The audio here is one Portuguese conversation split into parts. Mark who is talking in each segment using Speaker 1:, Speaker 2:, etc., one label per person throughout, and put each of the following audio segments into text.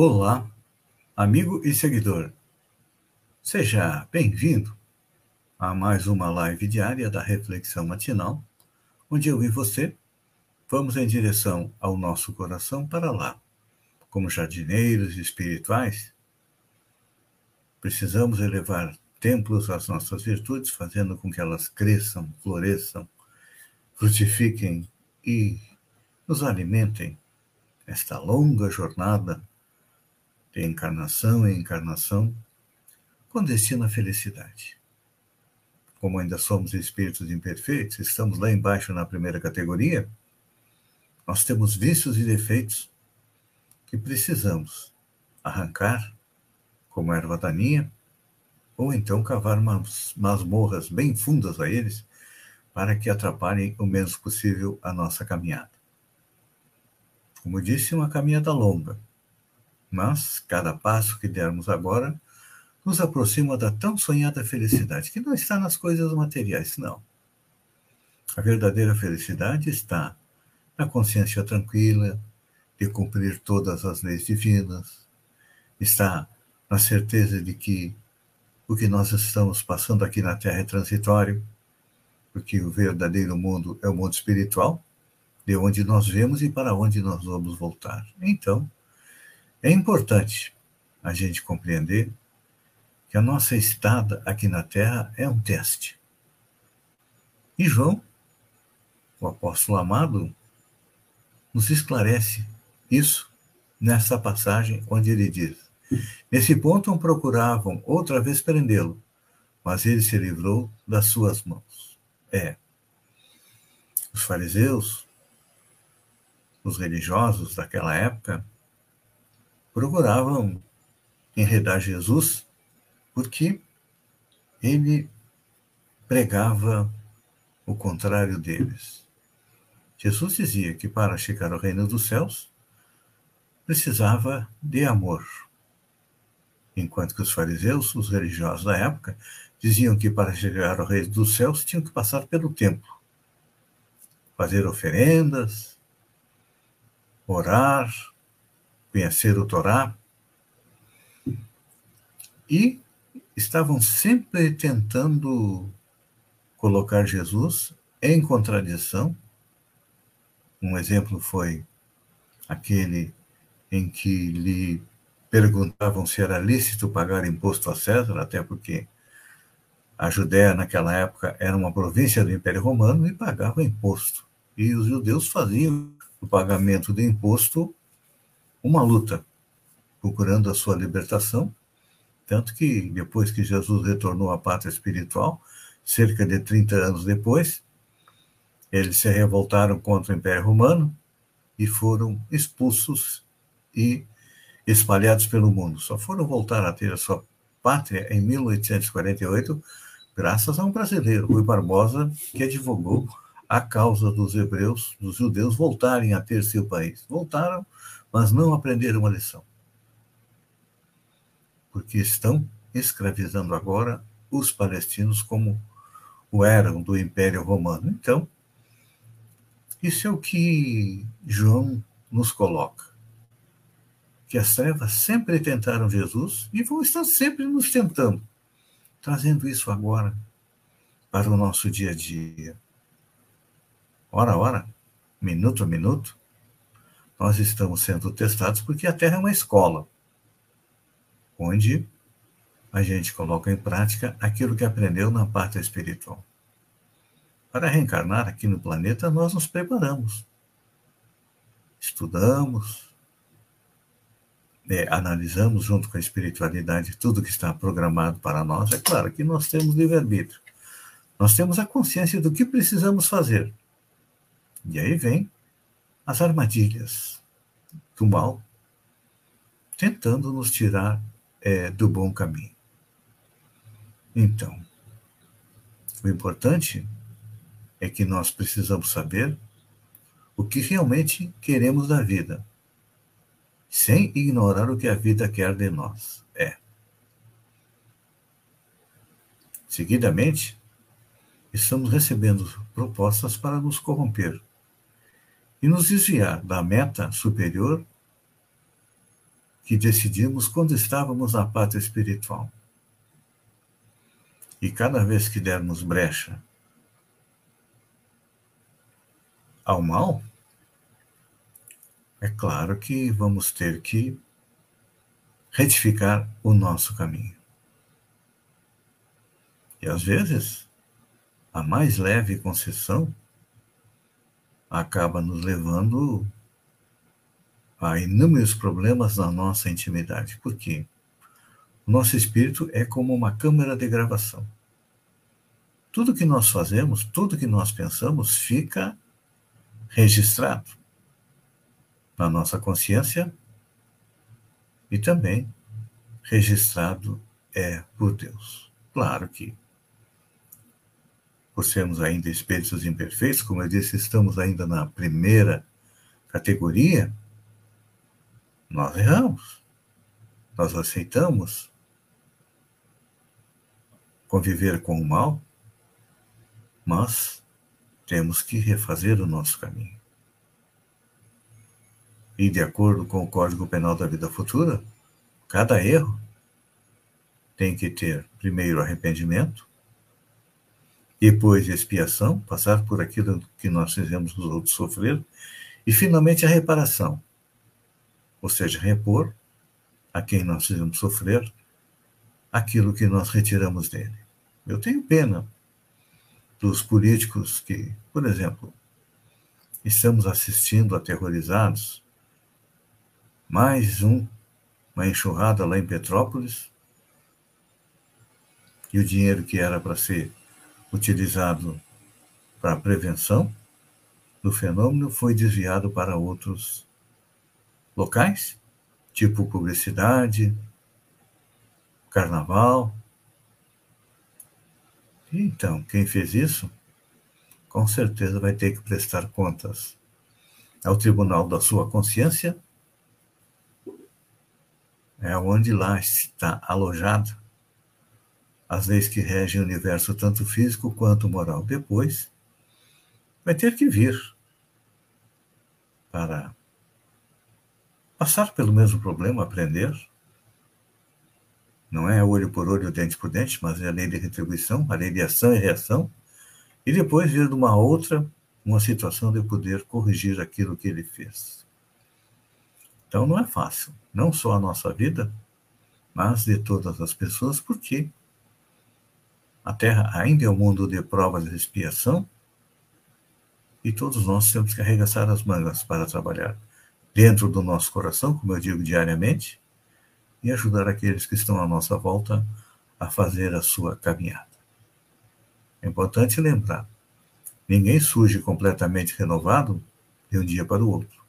Speaker 1: Olá, amigo e seguidor. Seja bem-vindo a mais uma live diária da Reflexão Matinal, onde eu e você vamos em direção ao nosso coração para lá. Como jardineiros espirituais, precisamos elevar templos às nossas virtudes, fazendo com que elas cresçam, floresçam, frutifiquem e nos alimentem esta longa jornada encarnação em encarnação, com destino à felicidade. Como ainda somos espíritos imperfeitos, estamos lá embaixo na primeira categoria, nós temos vícios e defeitos que precisamos arrancar, como erva daninha, ou então cavar umas masmorras bem fundas a eles, para que atrapalhem o menos possível a nossa caminhada. Como disse, uma caminhada longa, mas cada passo que dermos agora nos aproxima da tão sonhada felicidade, que não está nas coisas materiais, não. A verdadeira felicidade está na consciência tranquila de cumprir todas as leis divinas, está na certeza de que o que nós estamos passando aqui na Terra é transitório, porque o verdadeiro mundo é o mundo espiritual, de onde nós vemos e para onde nós vamos voltar. Então, é importante a gente compreender que a nossa estada aqui na Terra é um teste. E João, o apóstolo amado, nos esclarece isso nessa passagem onde ele diz: Nesse ponto procuravam outra vez prendê-lo, mas ele se livrou das suas mãos. É. Os fariseus, os religiosos daquela época, procuravam enredar Jesus porque ele pregava o contrário deles. Jesus dizia que para chegar ao reino dos céus precisava de amor. Enquanto que os fariseus, os religiosos da época, diziam que para chegar ao reino dos céus tinham que passar pelo templo, fazer oferendas, orar, conhecer o Torá, e estavam sempre tentando colocar Jesus em contradição. Um exemplo foi aquele em que lhe perguntavam se era lícito pagar imposto a César, até porque a Judéia naquela época era uma província do Império Romano e pagava imposto. E os judeus faziam o pagamento do imposto uma luta, procurando a sua libertação, tanto que depois que Jesus retornou à pátria espiritual, cerca de 30 anos depois, eles se revoltaram contra o Império Romano e foram expulsos e espalhados pelo mundo. Só foram voltar a ter a sua pátria em 1848, graças a um brasileiro, Rui Barbosa, que advogou a causa dos hebreus, dos judeus, voltarem a ter seu país. Voltaram mas não aprenderam a lição. Porque estão escravizando agora os palestinos como o eram do Império Romano. Então, isso é o que João nos coloca. Que as trevas sempre tentaram Jesus e vão estar sempre nos tentando, trazendo isso agora para o nosso dia a dia. Hora a hora, minuto a minuto, nós estamos sendo testados porque a Terra é uma escola, onde a gente coloca em prática aquilo que aprendeu na parte espiritual. Para reencarnar aqui no planeta, nós nos preparamos. Estudamos, é, analisamos junto com a espiritualidade tudo que está programado para nós. É claro que nós temos livre-arbítrio. Nós temos a consciência do que precisamos fazer. E aí vem as armadilhas do mal tentando nos tirar é, do bom caminho. Então, o importante é que nós precisamos saber o que realmente queremos da vida, sem ignorar o que a vida quer de nós. É. Seguidamente, estamos recebendo propostas para nos corromper e nos desviar da meta superior que decidimos quando estávamos na pátria espiritual. E cada vez que dermos brecha ao mal, é claro que vamos ter que retificar o nosso caminho. E às vezes, a mais leve concessão acaba nos levando a inúmeros problemas na nossa intimidade. Por quê? O nosso espírito é como uma câmera de gravação. Tudo que nós fazemos, tudo que nós pensamos fica registrado na nossa consciência e também registrado é por Deus. Claro que, por sermos ainda espíritos imperfeitos, como eu disse, estamos ainda na primeira categoria, nós erramos. Nós aceitamos conviver com o mal, mas temos que refazer o nosso caminho. E, de acordo com o Código Penal da Vida Futura, cada erro tem que ter primeiro arrependimento, depois expiação, passar por aquilo que nós fizemos os outros sofrer, e finalmente a reparação, ou seja, repor a quem nós fizemos sofrer aquilo que nós retiramos dele. Eu tenho pena dos políticos que, por exemplo, estamos assistindo aterrorizados mais um, uma enxurrada lá em Petrópolis, e o dinheiro que era para ser utilizado para prevenção do fenômeno foi desviado para outros locais, tipo publicidade, carnaval. Então, quem fez isso, com certeza vai ter que prestar contas ao tribunal da sua consciência é onde lá está alojado as leis que regem o universo, tanto físico quanto moral. Depois, vai ter que vir para passar pelo mesmo problema, aprender. Não é olho por olho, dente por dente, mas é a lei de retribuição, a lei de ação e reação. E depois vir de uma outra, uma situação de poder corrigir aquilo que ele fez. Então não é fácil, não só a nossa vida, mas de todas as pessoas, porque a Terra ainda é um mundo de provas de expiação e todos nós temos que arregaçar as mangas para trabalhar dentro do nosso coração, como eu digo diariamente, e ajudar aqueles que estão à nossa volta a fazer a sua caminhada. É importante lembrar: ninguém surge completamente renovado de um dia para o outro.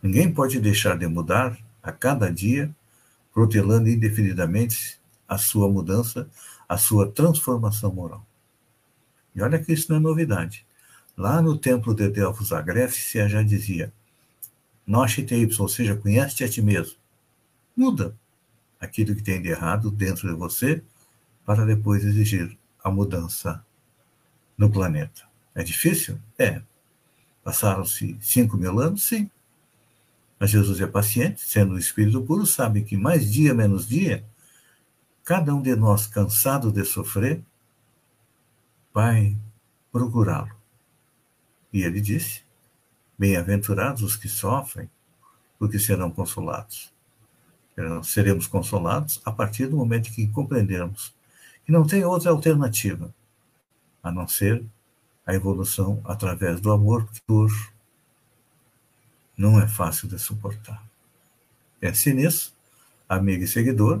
Speaker 1: Ninguém pode deixar de mudar a cada dia, protelando indefinidamente a sua mudança, a sua transformação moral. E olha que isso não é novidade. Lá no templo de Delfos a Grécia já dizia: Noche te ou seja, conhece-te a ti mesmo. Muda aquilo que tem de errado dentro de você para depois exigir a mudança no planeta. É difícil? É. Passaram-se cinco mil anos? Sim. Mas Jesus é paciente, sendo o Espírito puro, sabe que mais dia menos dia, cada um de nós cansado de sofrer, vai procurá-lo. E ele disse: Bem-aventurados os que sofrem, porque serão consolados. Seremos consolados a partir do momento que compreendermos que não tem outra alternativa a não ser a evolução através do amor por não é fácil de suportar. Pense nisso, amigo e seguidor,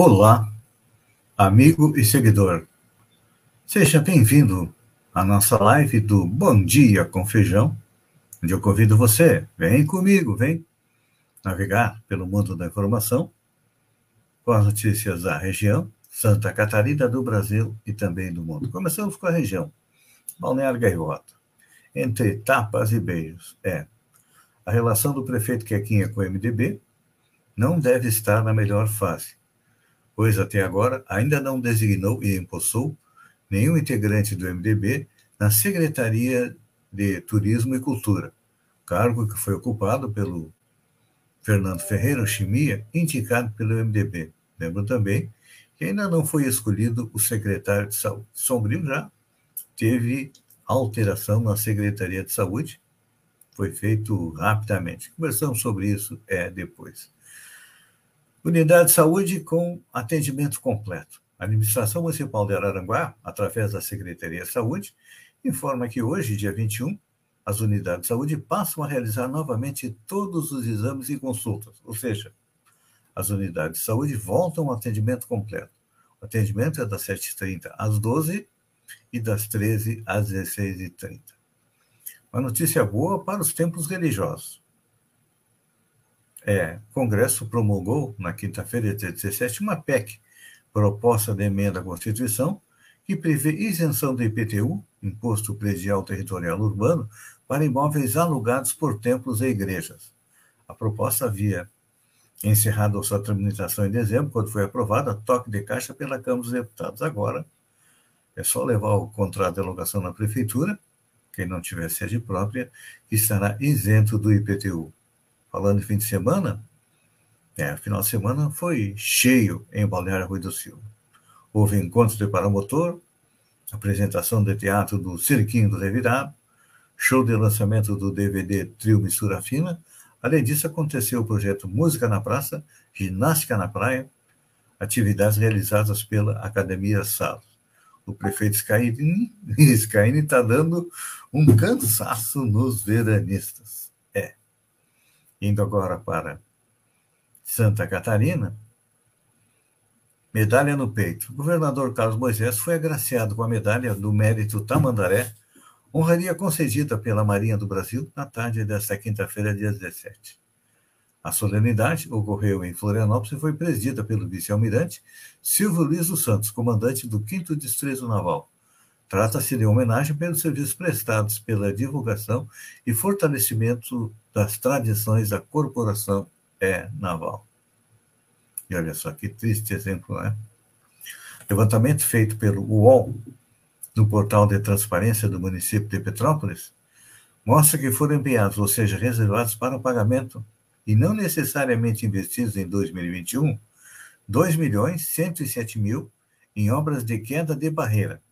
Speaker 1: Olá, amigo e seguidor. Seja bem-vindo à nossa live do Bom Dia com Feijão, onde eu convido você, vem comigo, vem navegar pelo mundo da informação com as notícias da região, Santa Catarina, do Brasil e também do mundo. Começamos com a região, Balneário Gaivota. Entre tapas e beijos. É, a relação do prefeito Quequinha com o MDB não deve estar na melhor fase, pois até agora ainda não designou e empossou nenhum integrante do MDB na Secretaria de Turismo e Cultura, cargo que foi ocupado pelo Fernando Ferreira Chimia, indicado pelo MDB. Lembro também que ainda não foi escolhido o secretário de saúde. Sombrio já teve alteração na Secretaria de Saúde, foi feito rapidamente. Conversamos sobre isso é depois. Unidade de saúde com atendimento completo. A administração municipal de Araranguá, através da Secretaria de Saúde, informa que hoje, dia 21, as unidades de saúde passam a realizar novamente todos os exames e consultas, ou seja, as unidades de saúde voltam ao atendimento completo. O atendimento é das 7h30 às 12 e das 13 às 16h30. Uma notícia boa para os tempos religiosos. É, o Congresso promulgou, na quinta-feira, dia 17, uma PEC, proposta de emenda à Constituição, que prevê isenção do IPTU, Imposto Predial Territorial Urbano, para imóveis alugados por templos e igrejas. A proposta havia encerrada sua tramitação em dezembro, quando foi aprovada, toque de caixa pela Câmara dos Deputados. Agora, é só levar o contrato de alugação na prefeitura, quem não tiver sede própria, estará isento do IPTU. Falando de fim de semana, é, final de semana foi cheio em Balneário Rui do Silva. Houve encontro de paramotor, apresentação de teatro do Cirquinho do Revirado, show de lançamento do DVD Trio Mistura Fina, Além disso, aconteceu o projeto Música na Praça, Ginástica na Praia, atividades realizadas pela Academia Salos. O prefeito Scaini está dando um cansaço nos veranistas. Indo agora para Santa Catarina, medalha no peito. O governador Carlos Moisés foi agraciado com a medalha do mérito Tamandaré honraria concedida pela Marinha do Brasil na tarde desta quinta-feira, dia 17. A solenidade ocorreu em Florianópolis e foi presidida pelo vice-almirante Silvio Luiz dos Santos, comandante do 5 Distrito Naval. Trata-se de homenagem pelos serviços prestados pela divulgação e fortalecimento das tradições da corporação é naval. E olha só que triste exemplo, né? Levantamento feito pelo UOL no portal de transparência do município de Petrópolis, mostra que foram empenhados, ou seja, reservados para o pagamento e não necessariamente investidos em 2021, 2 milhões 107 mil em obras de queda de barreira.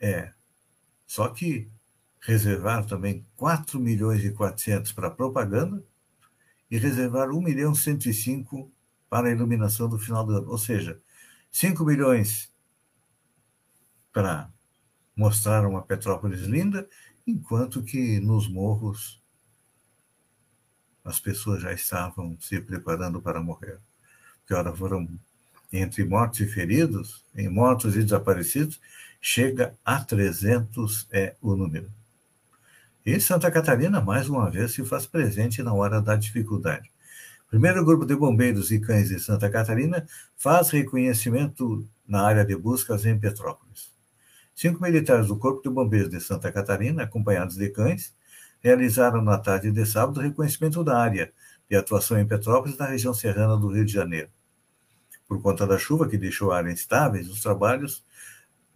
Speaker 1: É, só que reservaram também 4 milhões e 400 para propaganda e reservaram 1 milhão 105 para a iluminação do final do ano. Ou seja, 5 milhões para mostrar uma Petrópolis linda, enquanto que nos morros as pessoas já estavam se preparando para morrer. Que hora foram entre mortos e feridos, em mortos e desaparecidos, chega a 300 é o número. E Santa Catarina, mais uma vez, se faz presente na hora da dificuldade. Primeiro Grupo de Bombeiros e Cães de Santa Catarina faz reconhecimento na área de buscas em Petrópolis. Cinco militares do Corpo de Bombeiros de Santa Catarina, acompanhados de cães, realizaram na tarde de sábado reconhecimento da área de atuação em Petrópolis, na região serrana do Rio de Janeiro. Por conta da chuva que deixou a área instável, os trabalhos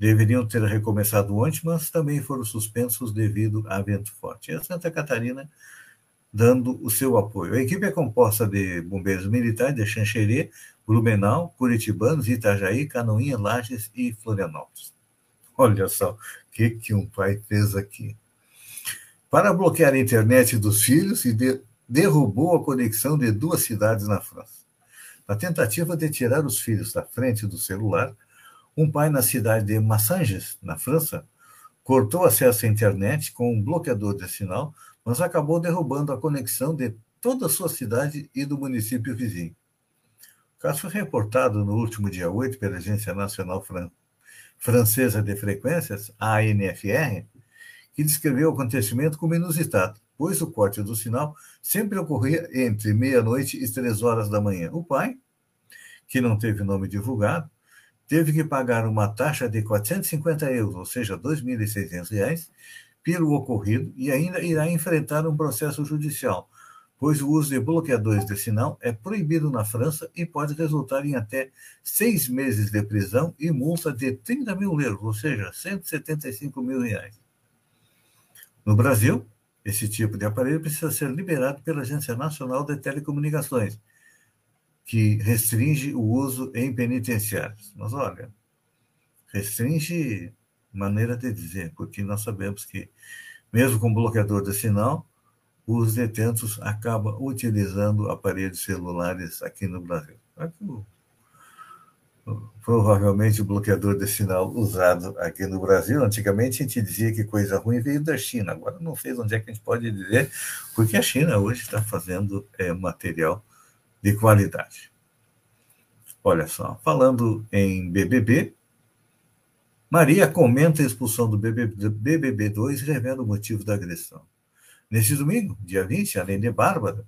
Speaker 1: deveriam ter recomeçado ontem, mas também foram suspensos devido a vento forte. E a Santa Catarina dando o seu apoio. A equipe é composta de bombeiros militares de Xanxerê, Blumenau, Curitibanos, Itajaí, Canoinha, Lages e Florianópolis. Olha só o que, que um pai fez aqui. Para bloquear a internet dos filhos e de, derrubou a conexão de duas cidades na França. Na tentativa de tirar os filhos da frente do celular, um pai na cidade de Massanges, na França, cortou acesso à internet com um bloqueador de sinal, mas acabou derrubando a conexão de toda a sua cidade e do município vizinho. O caso foi reportado no último dia 8 pela Agência Nacional Fran Francesa de Frequências, ANFR, que descreveu o acontecimento como inusitado, pois o corte do sinal sempre ocorria entre meia-noite e três horas da manhã. O pai, que não teve nome divulgado, teve que pagar uma taxa de 450 euros, ou seja, R$ 2.600, pelo ocorrido e ainda irá enfrentar um processo judicial, pois o uso de bloqueadores de sinal é proibido na França e pode resultar em até seis meses de prisão e multa de 30 mil euros, ou seja, 175 mil reais. No Brasil, esse tipo de aparelho precisa ser liberado pela Agência Nacional de Telecomunicações, que restringe o uso em penitenciários. Mas olha, restringe maneira de dizer, porque nós sabemos que, mesmo com bloqueador de sinal, os detentos acabam utilizando aparelhos celulares aqui no Brasil. Provavelmente o bloqueador de sinal usado aqui no Brasil, antigamente a gente dizia que coisa ruim veio da China, agora não sei onde é que a gente pode dizer, porque a China hoje está fazendo é, material de qualidade. Olha só, falando em BBB, Maria comenta a expulsão do BBB2 e revela o motivo da agressão. Neste domingo, dia 20, além de Bárbara,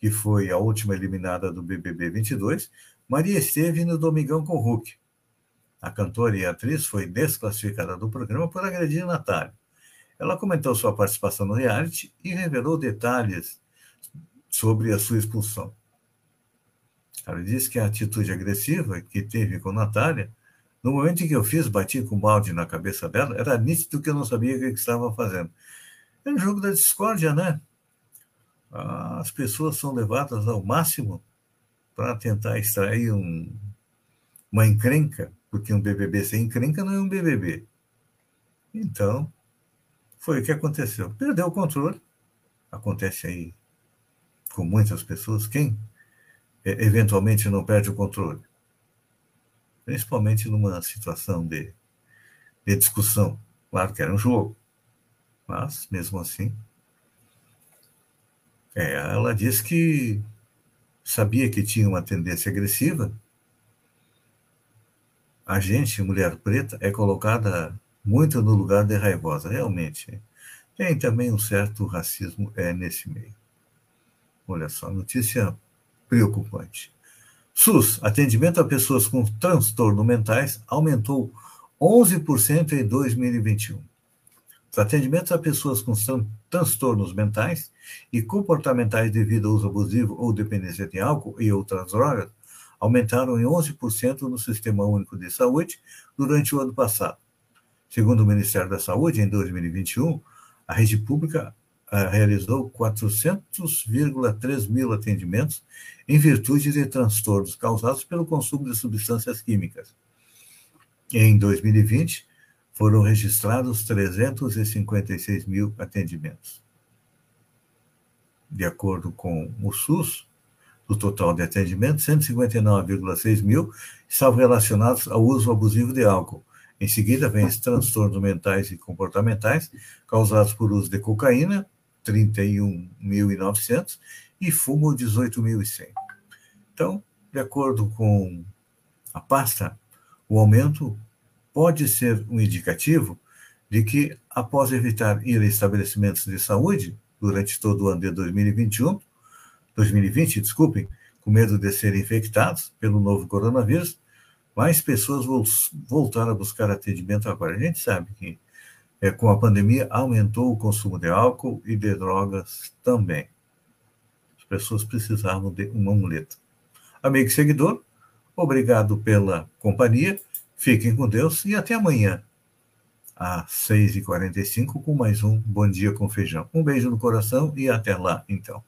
Speaker 1: que foi a última eliminada do BBB 22, Maria esteve no Domingão com Hulk. A cantora e atriz foi desclassificada do programa por agredir Natália. Ela comentou sua participação no reality e revelou detalhes sobre a sua expulsão. Ela disse que a atitude agressiva que teve com Natália, no momento em que eu fiz, bati com o balde na cabeça dela, era nítido que eu não sabia o que estava fazendo. É um jogo da discórdia, né? As pessoas são levadas ao máximo para tentar extrair um, uma encrenca, porque um BBB sem encrenca não é um BBB. Então, foi o que aconteceu. Perdeu o controle. Acontece aí com muitas pessoas. Quem eventualmente não perde o controle. Principalmente numa situação de, de discussão. Claro que era um jogo, mas mesmo assim. É, ela disse que sabia que tinha uma tendência agressiva. A gente, mulher preta, é colocada muito no lugar de raivosa, realmente. Tem também um certo racismo é, nesse meio. Olha só, notícia preocupante. SUS, atendimento a pessoas com transtornos mentais, aumentou 11% em 2021. Os atendimentos a pessoas com transtornos mentais e comportamentais devido ao uso abusivo ou dependência de álcool e outras drogas aumentaram em 11% no Sistema Único de Saúde durante o ano passado. Segundo o Ministério da Saúde, em 2021, a rede pública realizou 400,3 mil atendimentos em virtude de transtornos causados pelo consumo de substâncias químicas. Em 2020, foram registrados 356 mil atendimentos. De acordo com o SUS, do total de atendimentos, 159,6 mil estavam relacionados ao uso abusivo de álcool. Em seguida, vem os transtornos mentais e comportamentais causados por uso de cocaína, 31.900 e fumo 18.100. Então, de acordo com a pasta, o aumento pode ser um indicativo de que, após evitar ir a estabelecimentos de saúde durante todo o ano de 2021, 2020, desculpem, com medo de serem infectados pelo novo coronavírus, mais pessoas voltaram a buscar atendimento agora. A gente sabe que é, com a pandemia, aumentou o consumo de álcool e de drogas também. As pessoas precisavam de uma muleta. Amigo e seguidor, obrigado pela companhia. Fiquem com Deus e até amanhã, às 6h45, com mais um Bom Dia com Feijão. Um beijo no coração e até lá, então.